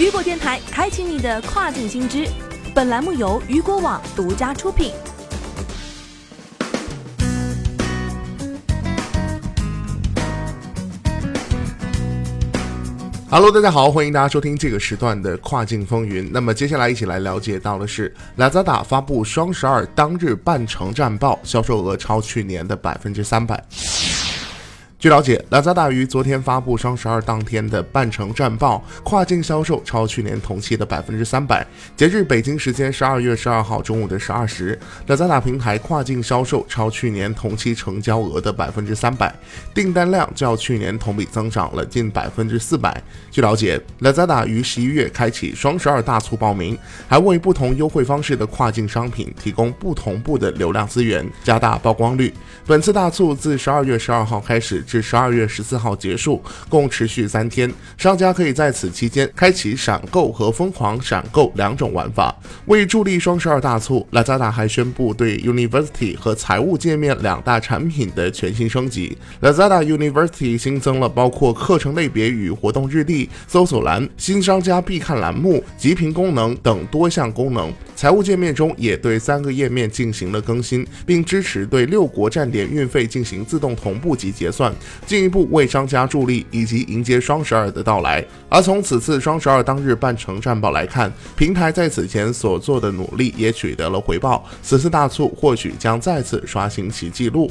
雨果电台开启你的跨境新知。本栏目由雨果网独家出品。Hello，大家好，欢迎大家收听这个时段的跨境风云。那么接下来一起来了解到的是，Lazada 发布双十二当日半程战报，销售额超去年的百分之三百。据了解，Lazada 于昨天发布双十二当天的半程战报，跨境销售超去年同期的百分之三百。截至北京时间十二月十二号中午的十二时，Lazada 平台跨境销售超去年同期成交额的百分之三百，订单量较去年同比增长了近百分之四百。据了解，Lazada 于十一月开启双十二大促报名，还为不同优惠方式的跨境商品提供不同步的流量资源，加大曝光率。本次大促自十二月十二号开始。至十二月十四号结束，共持续三天。商家可以在此期间开启闪购和疯狂闪购两种玩法。为助力双十二大促，Lazada 还宣布对 University 和财务界面两大产品的全新升级。Lazada University 新增了包括课程类别与活动日历、搜索栏、新商家必看栏目、极屏功能等多项功能。财务界面中也对三个页面进行了更新，并支持对六国站点运费进行自动同步及结算。进一步为商家助力以及迎接双十二的到来。而从此次双十二当日办成战报来看，平台在此前所做的努力也取得了回报。此次大促或许将再次刷新其记录。